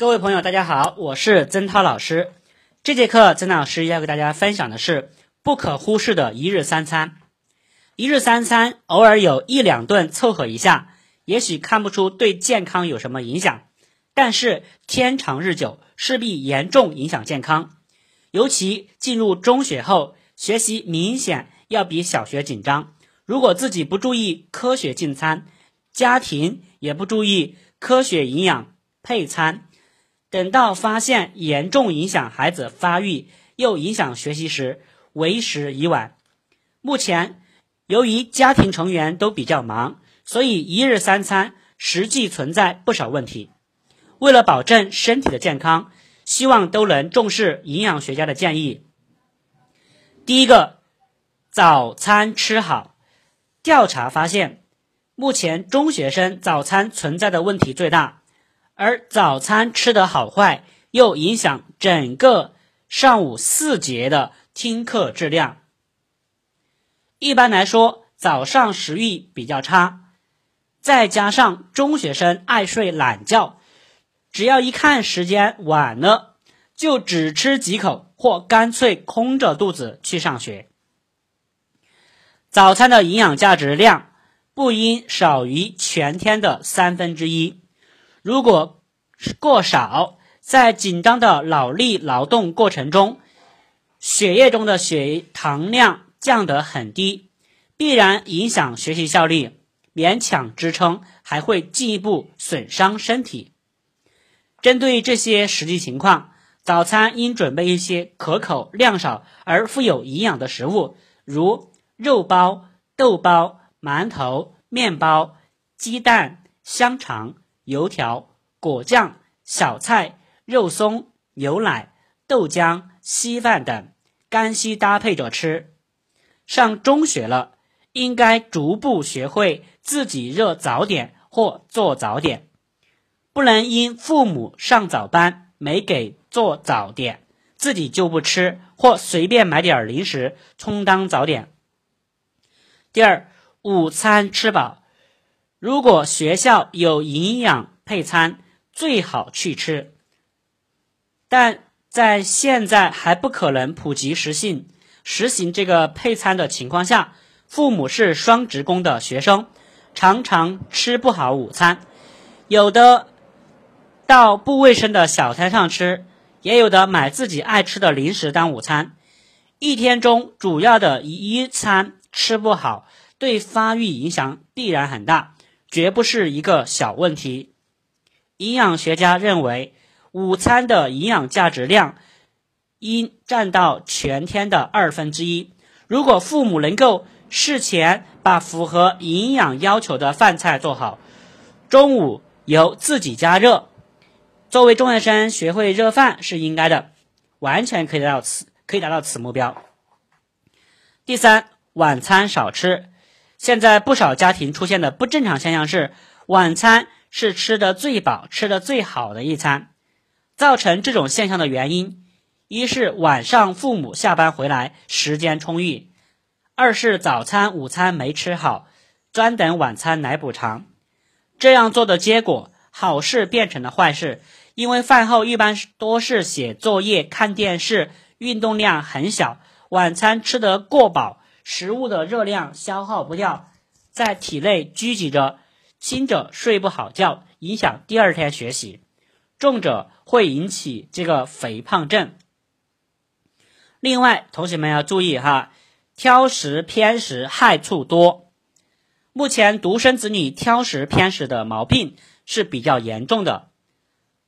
各位朋友，大家好，我是曾涛老师。这节课，曾老师要给大家分享的是不可忽视的一日三餐。一日三餐，偶尔有一两顿凑合一下，也许看不出对健康有什么影响，但是天长日久，势必严重影响健康。尤其进入中学后，学习明显要比小学紧张。如果自己不注意科学进餐，家庭也不注意科学营养配餐。等到发现严重影响孩子发育又影响学习时，为时已晚。目前，由于家庭成员都比较忙，所以一日三餐实际存在不少问题。为了保证身体的健康，希望都能重视营养学家的建议。第一个，早餐吃好。调查发现，目前中学生早餐存在的问题最大。而早餐吃的好坏，又影响整个上午四节的听课质量。一般来说，早上食欲比较差，再加上中学生爱睡懒觉，只要一看时间晚了，就只吃几口，或干脆空着肚子去上学。早餐的营养价值量不应少于全天的三分之一。如果过少，在紧张的脑力劳动过程中，血液中的血糖量降得很低，必然影响学习效率，勉强支撑，还会进一步损伤身体。针对这些实际情况，早餐应准备一些可口、量少而富有营养的食物，如肉包、豆包、馒头、面包、鸡蛋、香肠。油条、果酱、小菜、肉松、牛奶、豆浆、稀饭等，干稀搭配着吃。上中学了，应该逐步学会自己热早点或做早点，不能因父母上早班没给做早点，自己就不吃或随便买点零食充当早点。第二，午餐吃饱。如果学校有营养配餐，最好去吃。但在现在还不可能普及实行实行这个配餐的情况下，父母是双职工的学生，常常吃不好午餐，有的到不卫生的小摊上吃，也有的买自己爱吃的零食当午餐。一天中主要的一餐吃不好，对发育影响必然很大。绝不是一个小问题。营养学家认为，午餐的营养价值量应占到全天的二分之一。如果父母能够事前把符合营养要求的饭菜做好，中午由自己加热，作为中学生学会热饭是应该的，完全可以达到此可以达到此目标。第三，晚餐少吃。现在不少家庭出现的不正常现象是，晚餐是吃的最饱、吃的最好的一餐。造成这种现象的原因，一是晚上父母下班回来时间充裕，二是早餐、午餐没吃好，专等晚餐来补偿。这样做的结果，好事变成了坏事，因为饭后一般多是写作业、看电视，运动量很小，晚餐吃得过饱。食物的热量消耗不掉，在体内聚集着，轻者睡不好觉，影响第二天学习；重者会引起这个肥胖症。另外，同学们要注意哈，挑食偏食害处多。目前独生子女挑食偏食的毛病是比较严重的，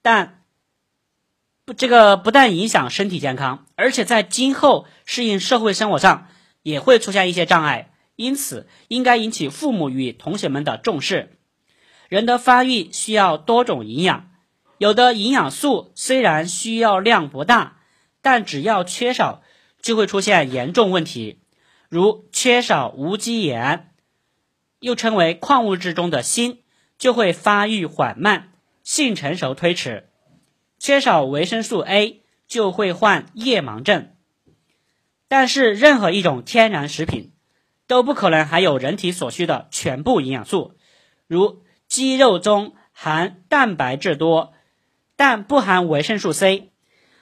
但不这个不但影响身体健康，而且在今后适应社会生活上。也会出现一些障碍，因此应该引起父母与同学们的重视。人的发育需要多种营养，有的营养素虽然需要量不大，但只要缺少，就会出现严重问题，如缺少无机盐，又称为矿物质中的锌，就会发育缓慢，性成熟推迟；缺少维生素 A，就会患夜盲症。但是，任何一种天然食品都不可能含有人体所需的全部营养素。如鸡肉中含蛋白质多，但不含维生素 C。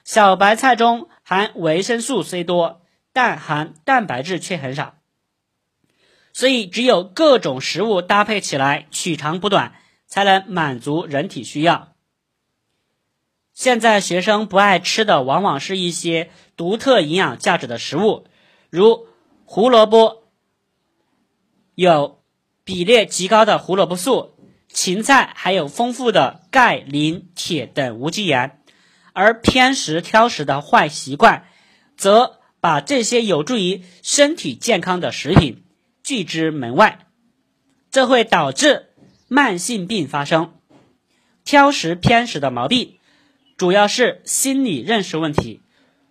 小白菜中含维生素 C 多，但含蛋白质却很少。所以，只有各种食物搭配起来，取长补短，才能满足人体需要。现在学生不爱吃的，往往是一些独特营养价值的食物，如胡萝卜，有比例极高的胡萝卜素；芹菜还有丰富的钙、磷、铁等无机盐。而偏食挑食的坏习惯，则把这些有助于身体健康的食品。拒之门外，这会导致慢性病发生。挑食偏食的毛病，主要是心理认识问题。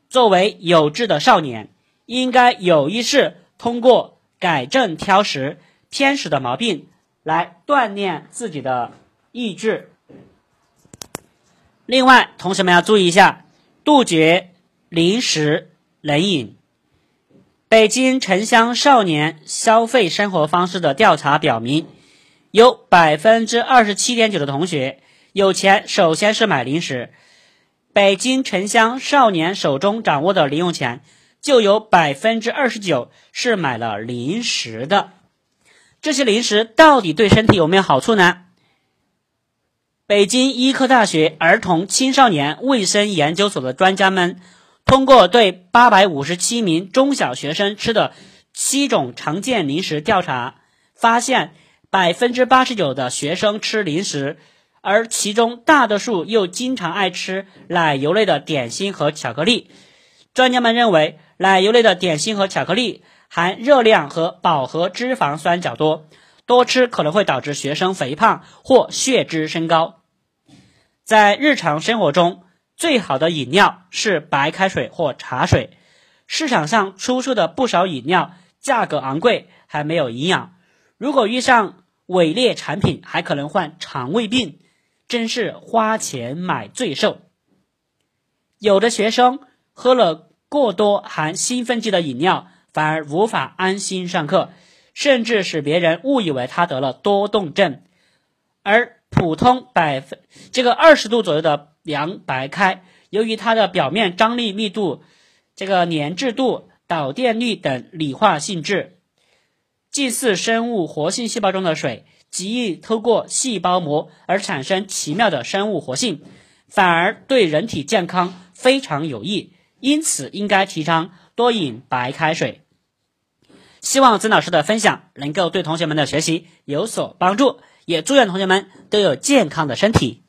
作为有志的少年，应该有意识通过改正挑食偏食的毛病，来锻炼自己的意志。另外，同学们要注意一下，杜绝零食冷饮。北京城乡少年消费生活方式的调查表明，有百分之二十七点九的同学有钱首先是买零食。北京城乡少年手中掌握的零用钱，就有百分之二十九是买了零食的。这些零食到底对身体有没有好处呢？北京医科大学儿童青少年卫生研究所的专家们。通过对八百五十七名中小学生吃的七种常见零食调查，发现百分之八十九的学生吃零食，而其中大多数又经常爱吃奶油类的点心和巧克力。专家们认为，奶油类的点心和巧克力含热量和饱和脂肪酸较多，多吃可能会导致学生肥胖或血脂升高。在日常生活中，最好的饮料是白开水或茶水。市场上出售的不少饮料价格昂贵，还没有营养。如果遇上伪劣产品，还可能患肠胃病，真是花钱买罪受。有的学生喝了过多含兴奋剂的饮料，反而无法安心上课，甚至使别人误以为他得了多动症。而普通百分这个二十度左右的。凉白开，由于它的表面张力、密度、这个粘滞度、导电率等理化性质，近似生物活性细胞中的水，极易透过细胞膜而产生奇妙的生物活性，反而对人体健康非常有益。因此，应该提倡多饮白开水。希望曾老师的分享能够对同学们的学习有所帮助，也祝愿同学们都有健康的身体。